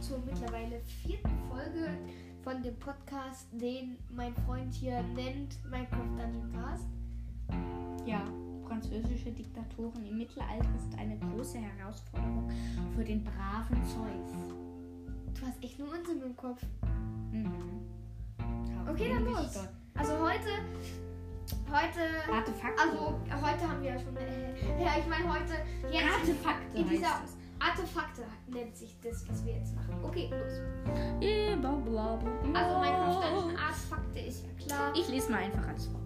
zur mittlerweile vierten Folge von dem Podcast, den mein Freund hier nennt Minecraft Dungeon Cast. Ja, französische Diktatoren im Mittelalter ist eine große Herausforderung für den braven Zeus. Du hast echt nur Unsinn im Kopf. Mhm. Okay, dann los. Also heute, heute, Artefakte. also heute haben wir ja schon, äh, ja, ich meine heute, jetzt Artefakte in dieser heißt Artefakte nennt sich das, was wir jetzt machen. Okay, los. es. Eh, bla, bla, bla. Also Minecraft Dungeon Artefakte ist ja klar. Ich lese mal einfach alles vor.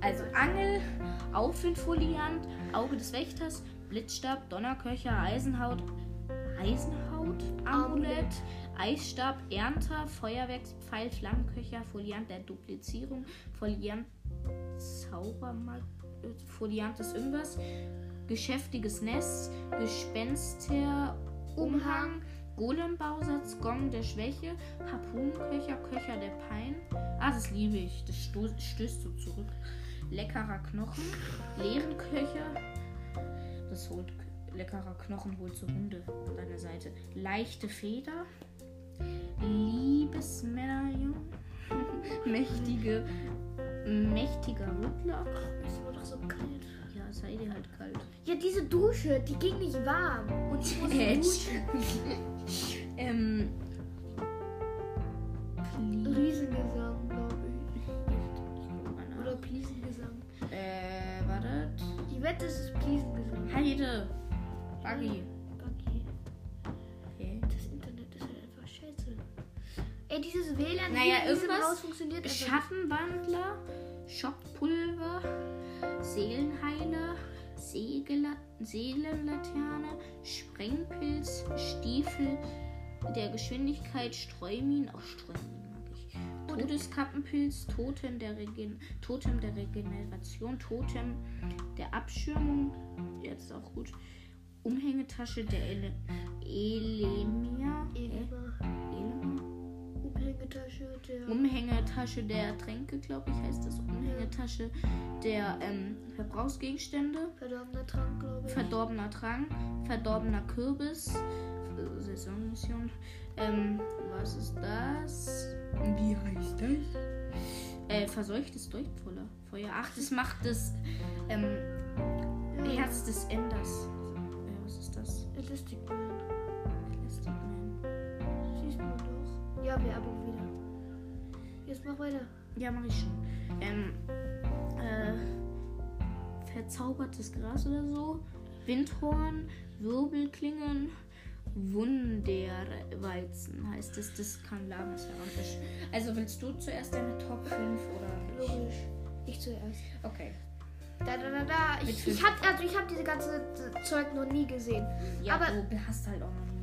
Also Angel, Aufwindfoliant, Auge des Wächters, Blitzstab, Donnerköcher, Eisenhaut, Eisenhaut, Amulett, Eisstab, Ernter, Feuerwerkspfeil, Flammenköcher, Foliant der Duplizierung, Foliant Zaubermark, Foliant des Imbers, geschäftiges Nest, Gespenster, Umhang, Golembausatz, Gong der Schwäche, Harpunenköcher, Köcher der Pein. Ah, das liebe ich. Das stößt so zurück. Leckerer Knochen, leeren Köcher. Das holt leckerer Knochen holt so Hunde an deiner Seite. Leichte Feder, Liebesmedaillon, mächtige, mächtiger Rüttler. Ist aber doch so kalt. Ja, sei dir halt kalt. Ja, diese Dusche, die ging nicht warm. Und ich muss duschen. ähm. Riesengesang, glaube ich. Ich. Oder Pliesengesang. Äh, warte. Die Wette ist es Pliesengesang. Heide. Buggy. Okay. Okay. Das Internet ist halt einfach scheiße. Ey, dieses WLAN Naja, hier irgendwas- Haus funktioniert einfach Schattenwandler, Schockpulver, Seelenheiler, Seelenlaterne, Sprengpilz, Stiefel der Geschwindigkeit, Streumin, auch Streumin mag ich. Todeskappenpilz, Totem der, Regen Totem der Regeneration, Totem der Abschirmung, jetzt auch gut. Umhängetasche der Ele Elemia. nicht. Umhängetasche der. Umhängetasche der Tränke, glaube ich, heißt das. Umhängetasche der ähm, Verbrauchsgegenstände. Verdorbener Trank, glaube ich. Verdorbener Trank, verdorbener Kürbis. Saisonmission. Ähm, was ist das? Wie heißt das? Äh, verseuchtes Leuchtfeuer. Feuer. Ach, das macht das ähm, ja. Herz des Enders. Äh, was ist das? Elastic Man. Ja, Werbung wieder. Jetzt mach weiter. Ja, mache ich schon. Ähm, äh, verzaubertes Gras oder so. Windhorn, Wirbelklingen, Wunderweizen heißt es. Das kann Lavensverrampisch. Also willst du zuerst deine Top 5 oder? Logisch. Ich zuerst. Okay. Da, da, da, da. Ich, ich hab, also ich hab diese ganze Zeug noch nie gesehen. Ja, Aber- du hast halt auch noch nie.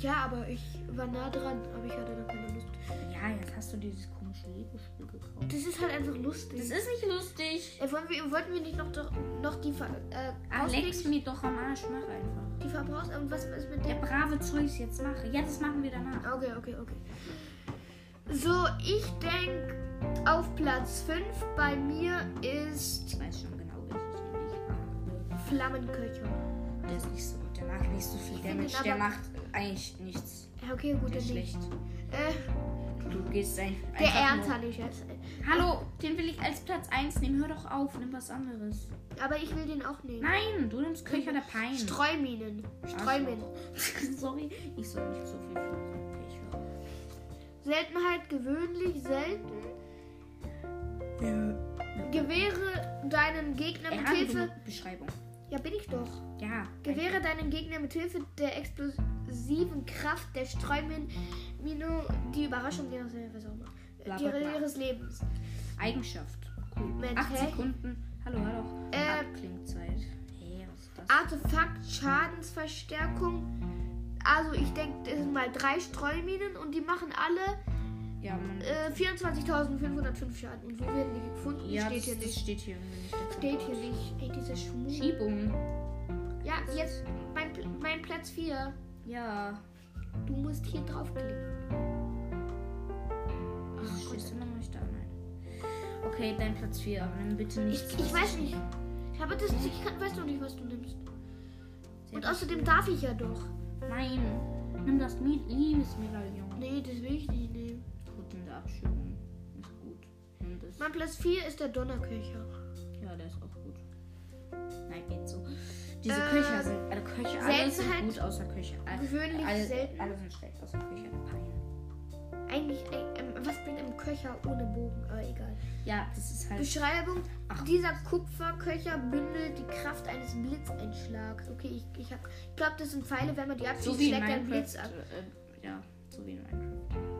Ja, aber ich war nah dran, aber ich hatte da keine Lust. Ja, jetzt hast du dieses komische Lego-Spiel gekauft. Das ist halt einfach lustig. Das ist nicht lustig. Äh, wollen wir, wollten wir nicht noch, doch- noch die Ver, äh, Alex mir doch am Arsch, mach einfach. Die Verbrauchs... Und was ist mit Der dem... brave Zeus jetzt mache. Ja, das machen wir danach. Okay, okay, okay. So, ich denke, auf Platz 5 bei mir ist Ich weiß schon genau, welches ich mache. Flammenköcher. Der ist nicht so. Der macht nicht so viel Damage. Der macht eigentlich nichts. Okay, gut, Der dann ist nicht. schlecht. Äh, Du gehst ein, der nicht jetzt. Hallo, den will ich als Platz 1 nehmen. Hör doch auf, nimm was anderes. Aber ich will den auch nehmen. Nein, du nimmst Köcher der Pein. Streuminen. Streuminen. Sorry, ich soll nicht so viel fluchen. Seltenheit gewöhnlich, selten. Ja. Gewähre deinen Gegner Er mit Hilfe. Beschreibung. Ja, bin ich doch. Ja. Gewähre deinen Gegner mit Hilfe der explosiven Kraft der Streumine die Überraschung ihres, Bla, bla, bla. ihres Lebens. Eigenschaft. Cool. Moment, 8 hä? Sekunden. Hallo, hallo. Äh, Abklingzeit. Hey, was ist das? Artefakt Schadensverstärkung. Also ich denke, es sind mal drei Streuminen und die machen alle Ja, man. äh, 24.505 Schaden. Und wo werden die gefunden? ja, steht das, hier das nicht. steht hier nicht. Steht hier nicht. Ey, diese Schmu. Schiebung. Ja, jetzt mein, mein Platz 4. Ja. Du musst hier draufklicken. Ach, stehst du immer noch nicht da? Nein. Okay, dein Platz 4, aber nimm bitte Ich, nicht. ich weiß nicht. Ich, habe das, ich kann, weiß noch nicht, was du nimmst. Und Sehr außerdem darf ich ja doch. Nein. Nimm das Liebesmedaillon. Nee, das will ich nicht nehmen. Gut, in der Abschirmung. Ist gut. Mein Platz 4 ist der Donnerköcher. Ja, der ist auch gut. Nein, geht so. Diese Äh, Köcher sind. Alle Köcher, alle sind Seltenheit- gut außer Köcher. Alle, Gewöhnlich alle, selten. alle sind schlecht außer Köcher. Pein. Eigentlich, äh, ähm, was bringt ein Köcher ohne Bogen? Aber egal. Ja, das ist halt. Beschreibung: Ach. Dieser Kupferköcher bündelt die Kraft eines Blitzeinschlags. Okay, ich, ich, hab- ich glaube, das sind Pfeile, wenn man die abschießt, So schlägt ein. Blitz ab. Äh, ja, so wie in Minecraft.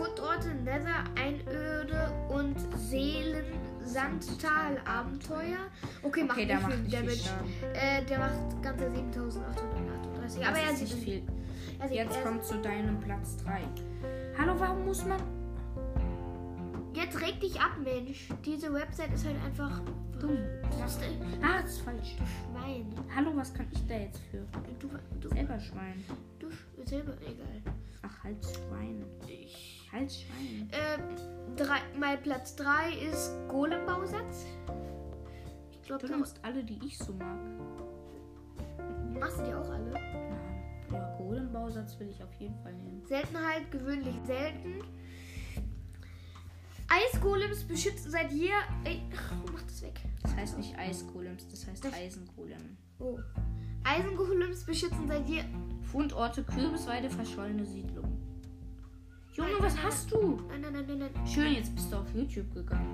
Fundorte Nether, Einöde und Seelen, Sandtal, Abenteuer. Okay, macht Okay, der macht viel viel Damage. Schaden. Äh, der macht ganze 7838. Aber er sieht viel. Er sieht, Jetzt er, kommt zu deinem Platz 3. Hallo, warum muss man. jetzt reg dich ab, Mensch. Diese Website ist halt einfach Dumm. Das ist Ah, das ist falsch. Schwein. Hallo, was kann ich da jetzt für? Du, du, Selber Schwein. du selber, egal. Ach, halt Schwein. Halt Schwein. Ähm, drei, mein Platz 3 ist Golem-Bausatz. Ich glaube, Du nimmst alle, die ich so mag. machst du die auch alle. Nein. Ja, Golem-Bausatz will ich auf jeden Fall nehmen. Seltenheit, gewöhnlich selten. Eisgolems beschützen seit je. Ey, mach das weg. Das heißt nicht Eisgolems, das heißt Das- Eisengolem. Oh. Eisengolems beschützen seit je. Fundorte, Kürbisweide, verschollene Siedlung. Junge, Nein, was nein, hast du? Nein, nein, nein, nein, nein. Schön, jetzt bist du auf YouTube gegangen.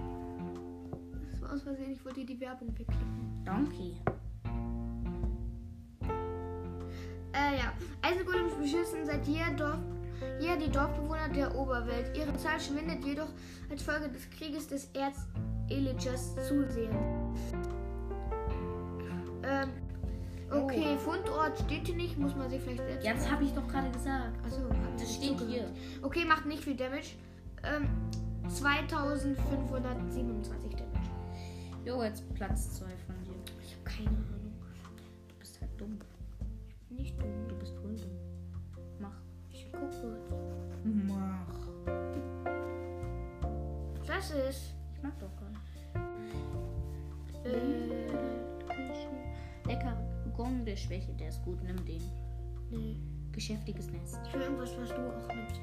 Das war aus Versehen. Ich wollte dir die Werbung wegklicken. Donkey. Äh, ja. Eisengolems beschützen seit jeher Dorf. Jeher die Dorfbewohner der Oberwelt. Ihre Zahl schwindet jedoch als Folge des Krieges des Erz-Eliters zusehen. Ähm, okay, Fundort steht hier nicht, muss man sich vielleicht selbst. Ja, das habe ich doch gerade gesagt. Achso, Das steht hier. Okay, macht nicht viel Damage. Ähm, 2527 Damage. Jo, jetzt Platz 2 von dir. Ich habe keine Ahnung. Du bist halt dumm. Nicht dumm. Du bist voll dumm. Mach. Ich guck kurz. Mach. Das ist. Ich mag doch gar nicht. Äh, Lecker Gong der Schwäche, der ist gut. Nimm den. nee. Geschäftiges Nest. Ich will irgendwas, was du auch nimmst.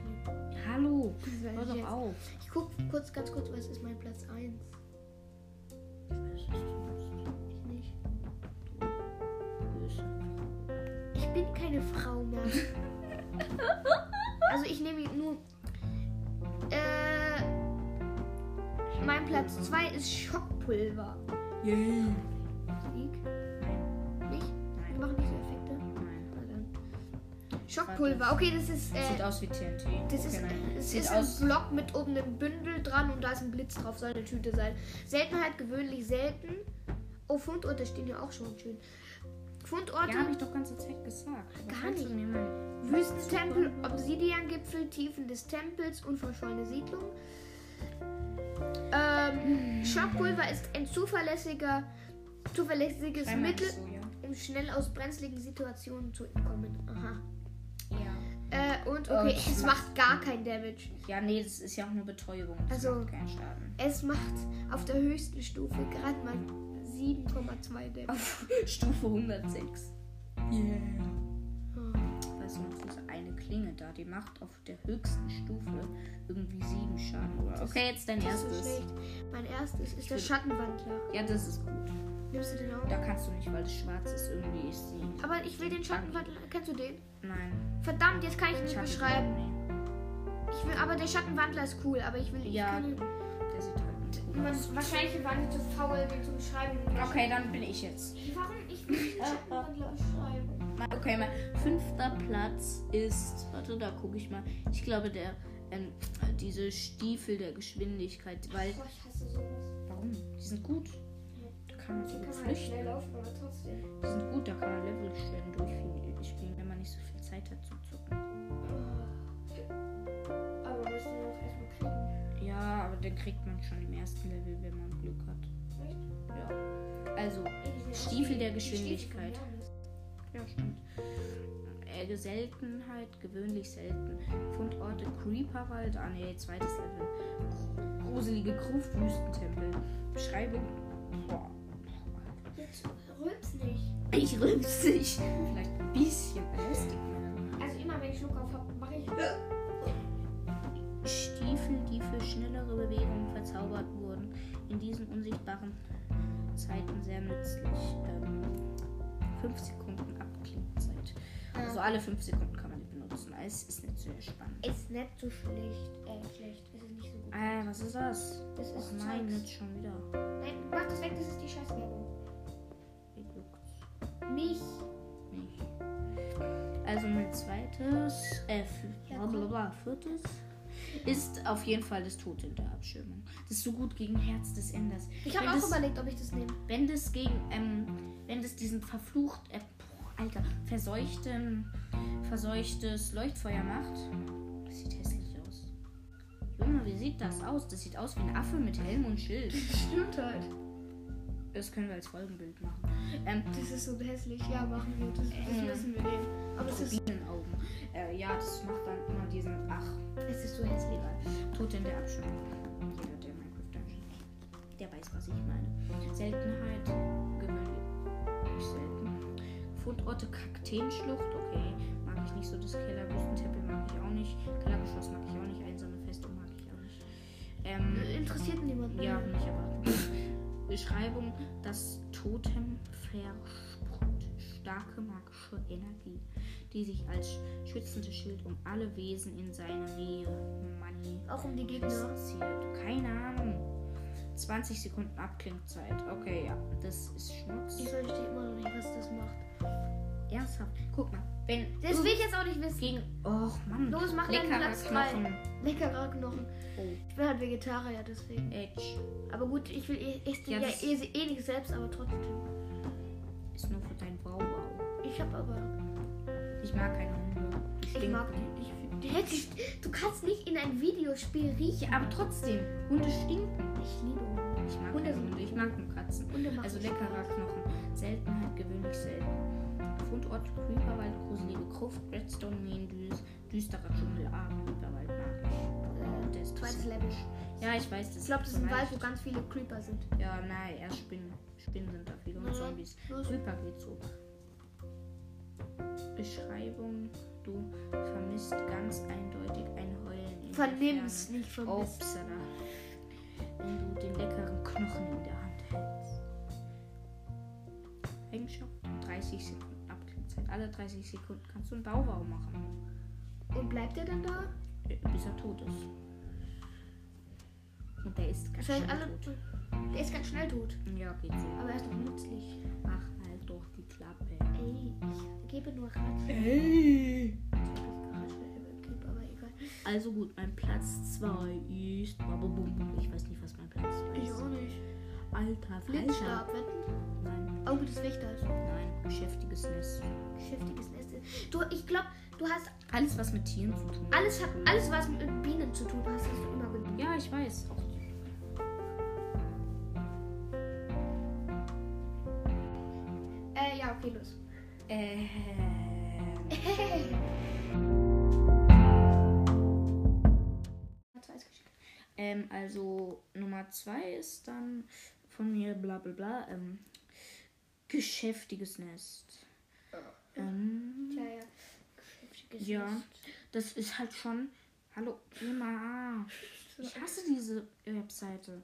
Hallo. Hör ich doch jetzt. auf. Ich guck kurz, ganz kurz, was ist mein Platz 1? Ich nicht. Ich bin keine Frau mehr. also ich nehme nur. Äh, mein Platz 2 ist Schockpulver. Yay. Sieg? Schockpulver. Okay, das ist. Sieht Äh, aus wie TNT. das ist, okay, es Sieht ist ein Block mit oben einem Bündel dran und da ist ein Blitz drauf. Soll eine Tüte sein. Seltenheit gewöhnlich selten. Oh, Fundorte stehen ja auch schon schön. Fundorte. Ja, habe ich doch ganze Zeit gesagt. Aber Gar nicht. Wüstentempel, Obsidiangipfel, Tiefen des Tempels und verschollene Siedlung. Ähm, Schockpulver ist ein zuverlässiger, zuverlässiges Mittel, so, ja. um schnell aus brenzligen Situationen zu entkommen. Aha. Ja. Äh, und okay, das es macht- gar kein Damage. Ja, nee, das ist ja auch nur Betäubung. Das Also- macht keinen Schaden. Es macht auf der höchsten Stufe gerade mal 7,2 Damage. Auf Stufe 106. Oh. Weißt du noch, diese eine Klinge da, die macht auf der höchsten Stufe irgendwie sieben Schaden. Oder? Okay, jetzt dein Das ist so erstes. schlecht. Mein erstes ist der würd- Schattenwandler. Ja, das ist gut. Nimmst du den auch? Da kannst du nicht, weil es schwarz ist. Irgendwie ist die. Aber ich will den Schattenwandler. Kennst du den? Nein. Verdammt, jetzt kann ich ihn nicht beschreiben. Ich will, aber der Schattenwandler ist cool, aber ich will. Ich Ja, kann ihn, der sieht halt nicht gut aus. wahrscheinlich waren die zu faul, den zu beschreiben. Okay, dann bin ich jetzt. Warum ich will den Schattenwandler beschreiben? Okay, mein fünfter Platz ist. Warte, da gucke ich mal. Ich glaube, der. Ähm, diese Stiefel der Geschwindigkeit. Weil. Boah, ich hasse sowas. Warum? Die sind gut. Kann man so Die gut halt flüchten. schnell laufen, aber trotzdem. Die sind gut, da kann man Level schön durchspielen, wenn man nicht so viel Zeit hat zu zocken. Aber müssen wir auch erstmal kriegen. Ja, aber den kriegt man schon im ersten Level, wenn man Glück hat. Echt? Ja. Also, Stiefel der Geschwindigkeit. Ja, stimmt. Äh, Seltenheit, gewöhnlich selten. Fundorte, Creeperwald, ah nee, zweites Level. Gruselige Gruft, Wüstentempel. Beschreibung. Ich rülps dich. Vielleicht bisschen belästigt. Also immer wenn ich Schluck auf habe, mache ich. Stiefel, die für schnellere Bewegungen verzaubert wurden, in diesen unsichtbaren Zeiten sehr nützlich. Ähm, 5 Sekunden Abklingzeit. Also alle 5 Sekunden kann man die benutzen. Es ist nicht sehr spannend. Ist nicht so schlecht. Äh, schlecht. Es ist nicht so gut. Äh, was ist das? Das ist Och nein, jetzt schon wieder. Nein, mach das weg, das ist die Scheißwerbung. Mich. nicht. Also mein zweites, äh, blablabla, viertes ist auf jeden Fall das Tod in der Abschirmung. Das ist so gut gegen Herz des Enders. Ich habe auch das- überlegt, ob ich das nehme. Wenn das gegen, ähm, wenn das diesen verflucht, äh, Alter, verseuchten, verseuchtes Leuchtfeuer macht, das sieht hässlich aus. Junge, wie sieht das aus? Das sieht aus wie ein Affe mit Helm und Schild. Stimmt halt. Das können wir als Folgenbild machen. Ähm, Das ist so hässlich. Ja, machen wir. Das, das Äh. müssen wir nehmen. Aber es ist, Bienenaugen. Äh, ja, das macht dann immer diesen, ach, es ist so hässlich. in der Abschirmung. Jeder, der Minecraft Dungeon kennt, der weiß, was ich meine. Seltenheit, gewöhnlich selten. Fundorte Kakteenschlucht, okay, mag ich nicht so. Das Kellerwüstentempel mag ich auch nicht. Kellergeschoss mag ich auch nicht. Einsame Festung mag ich auch nicht. Ähm, Interessiert niemanden. ja, mich aber. Beschreibung: Das Totem versprüht starke magische Energie, die sich als schützende Schild um alle Wesen in seiner Nähe Auch um die Gegner. manifestiert. Keine Ahnung. 20 Sekunden Abklingzeit. Okay, ja, das ist Schmutz. Ich verstehe immer noch Ernsthaft. Guck mal, wenn Das will ich jetzt auch nicht wissen. gegen. Och Mann. Los, mach deinen Leckerer Platz drei. Knochen. Leckerer Knochen. Oh, Ich bin halt Vegetarier, deswegen. Edge. Aber gut, ich will eh, ich Ja, ja, eh, eh nicht selbst, aber trotzdem. Ist nur für dein wow. Ich hab aber. Ich mag keine Hunde. Ich stinken. mag die. Ich, ich, du kannst nicht in ein Videospiel riechen. Aber trotzdem, Hunde stinken. Ich liebe Hunde. Ich mag Hunde Hunde, ich mag nur Katzen. Hunde Also Spaß. leckerer Knochen. Seltenheit, gewöhnlich selten. Gruft, Redstone, Minen, Düs, düsterer Dschungel. Äh, Der ist Zweites Level. Ja, ich weiß, das Ich glaube, das ist ein Wald, wo ganz viele Creeper sind. Ja, nein, erst Spinnen. Spinnen sind da viele und Ja, Zombies. los. Creeper geht so. Beschreibung, du vermisst ganz eindeutig ein Heulen Vernimmst, nicht vermisst. Upsala. Wenn du den leckeren Knochen in der Hand hältst. Eigenschaft 30 Sekunden. Alle 30 Sekunden kannst du einen Bauwaum machen, Und bleibt er dann da? bis er tot ist. Und der ist ganz Das heißt, schnell alle. tot. Der ist ganz schnell tot. Ja, geht so. Aber er ist doch nützlich. Ach, halt doch die Klappe. Ey, ich gebe nur Ratschläge. Ich egal. Also gut, mein Platz 2 ist. Ich weiß nicht, was mein Platz 2 Ich ist. auch nicht. Alter, Falter. Blitzstab? Nein, Auge des Wächters. nein, beschäftiges Nest. Geschäftiges Nest. Du, ich glaube, du hast Alles, was mit Tieren zu tun hat. alles, hat, alles was mit Bienen zu tun hast, hast du immer genommen. Ja, ich weiß. Auch Äh, ja, okay, los. äh, ähm, also Nummer 2 ist dann von mir bla bla bla. Ähm, geschäftiges Nest. Ähm, Tja, ja. Geschäftiges Ja. Nest. das ist halt schon. Hallo, immer. Ich hasse diese Webseite.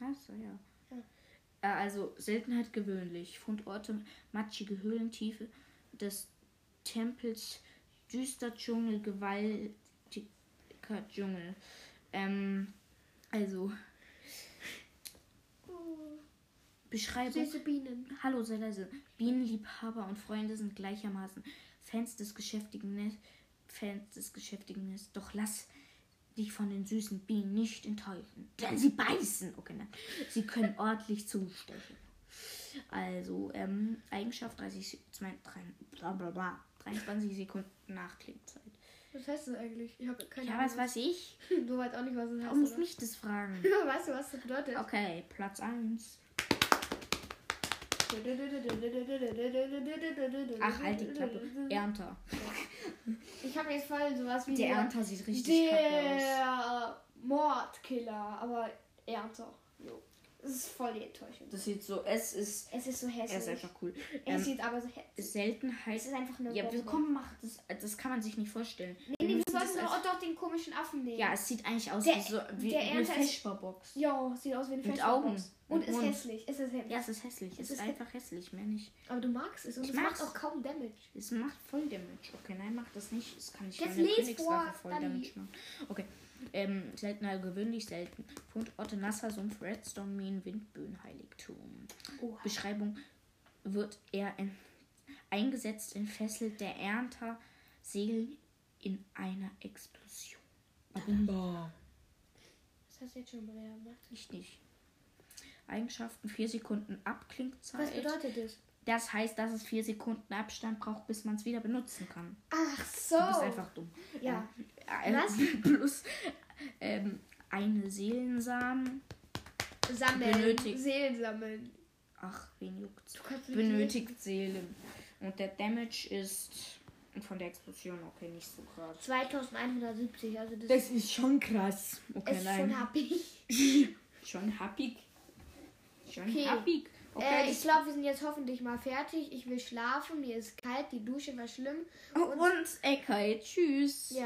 Achso, ja. Ja. Äh, Also Seltenheit gewöhnlich. Fundorte matschige Höhlentiefe des Tempels, düster Dschungel, gewaltiger Dschungel. Ähm, also Beschreibung. Süße Bienen. Hallo, sei leise. Bienenliebhaber und Freunde sind gleichermaßen Fans des geschäftigen Nest, Fans des geschäftigen Nest. Doch lass dich von den süßen Bienen nicht enttäuschen, denn sie beißen. Okay, nein. Sie können ordentlich zustechen. Also, ähm, Eigenschaft 30, Se- zwei- drei- bla bla bla, 23 Sekunden Nachklebzeit. Was heißt das eigentlich? Ich habe keine Ja, was weiß ich? Du weißt auch nicht, was musst heißt. du mich das fragen? Weißt du, was das bedeutet? Okay, Platz 1. Ach, halt die Klappe. Ernter. Ich habe jetzt voll sowas wie Der Ernter sieht richtig der Mordkiller, aber Ernter. Jo. Das ist voll die Enttäuschung. Das sieht so, es ist, Es ist so hässlich. er ist einfach cool. es Ähm, sieht aber so hässlich. Seltenheit. Es ist einfach eine Ja, Bombe. komm, mach das. Das kann man sich nicht vorstellen. Nee, Wir sollten doch, doch den komischen Affen nehmen. Ja, es sieht eigentlich aus Der- wie so wie der eine ist- Feschbarbox. Ja, sieht aus wie eine Mit. Augen. Und Mit ist hässlich. Ist es hässlich. Ja, es ist hässlich. Es Es ist ist einfach hässlich, mehr nicht. Aber du magst es und Ich es macht mag's. auch kaum Damage. Es macht voll Damage. Okay, nein, mach das nicht. Es kann nicht Jetzt meine les Königswaffe vor, voll. Damage machen. Okay. Ähm, seltener, gewöhnlich selten. Fund Otte, Nasser, Sumpf, Redstone, Minen, Windböen, Heiligtum. Oha. Beschreibung wird er in, eingesetzt, entfesselt der Ernter Segel in einer Explosion. Bumba. Das hast du jetzt schon mal gemacht. Ich nicht. Eigenschaften 4 Sekunden Abklingzeit. Was bedeutet das? Das heißt, dass es 4 Sekunden Abstand braucht, bis man es wieder benutzen kann. Ach so. Du bist einfach dumm. Ja. Ähm, Was? Plus ähm, eine Seelensamen. Sammeln. benötigt- Seelen sammeln. Ach, wen juckt's? Du kannst nicht Benötigt Seelen. Und der Damage ist von der Explosion okay, nicht so krass. 2170, also das, Das ist schon krass. Okay, ist nein. schon happy. Schon happig. Schon Okay. happig. Okay, äh, ich glaube, wir sind jetzt hoffentlich mal fertig. Ich will schlafen, mir ist kalt, die Dusche war schlimm. und Eckheit. Tschüss. Ja.